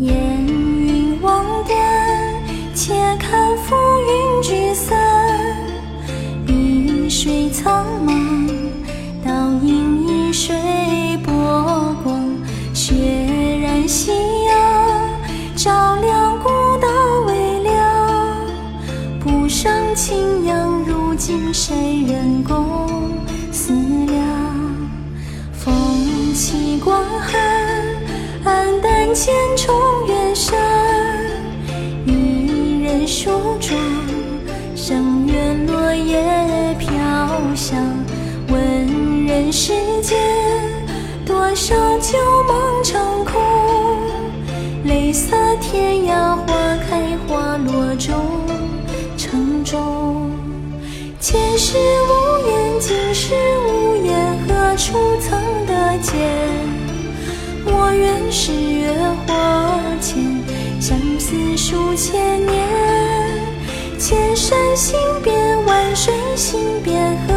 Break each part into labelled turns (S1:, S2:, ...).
S1: 烟云望断，且看浮云聚散，碧水苍茫，倒映一水波光，血染夕阳，照亮古道微凉，不胜清扬，如今谁人共思量，风起广寒。千重远山，渔人梳妆，声月落叶飘香。问人世间，多少旧梦成空？泪洒天涯，花开花落。中城中，前世无言，今世无言。何处曾得见？我愿是。数千年千山行遍万水行遍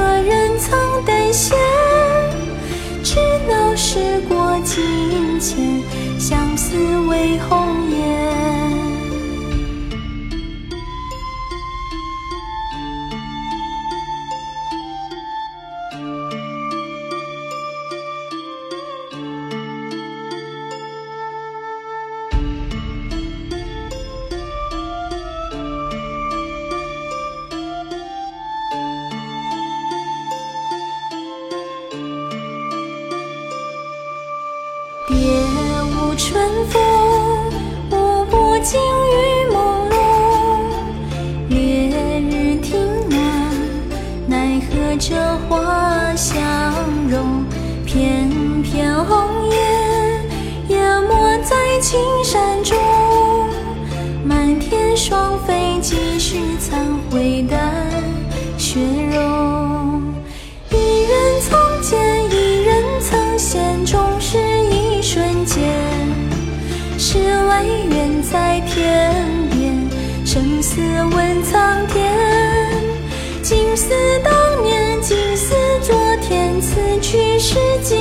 S1: 春风远在天边，生死问苍天。今思当年，今思昨天，此去世间。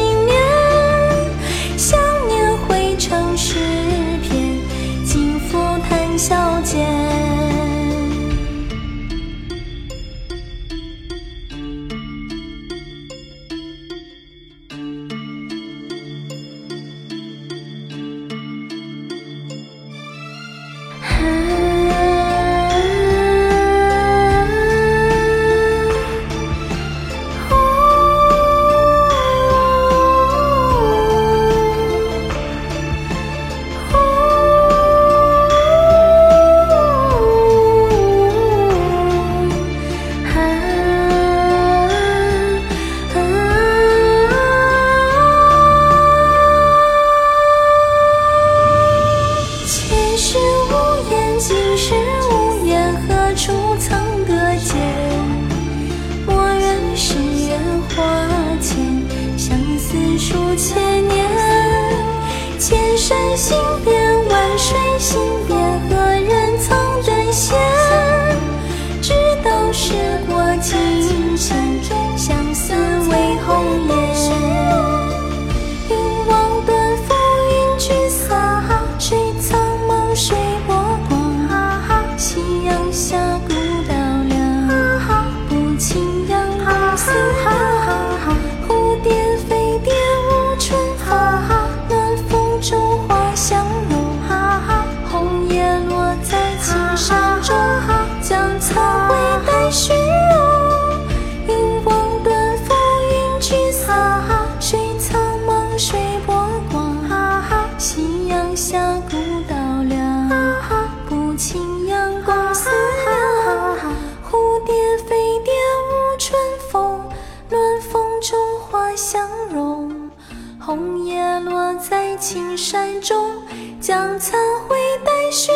S1: 青山中将残灰白雪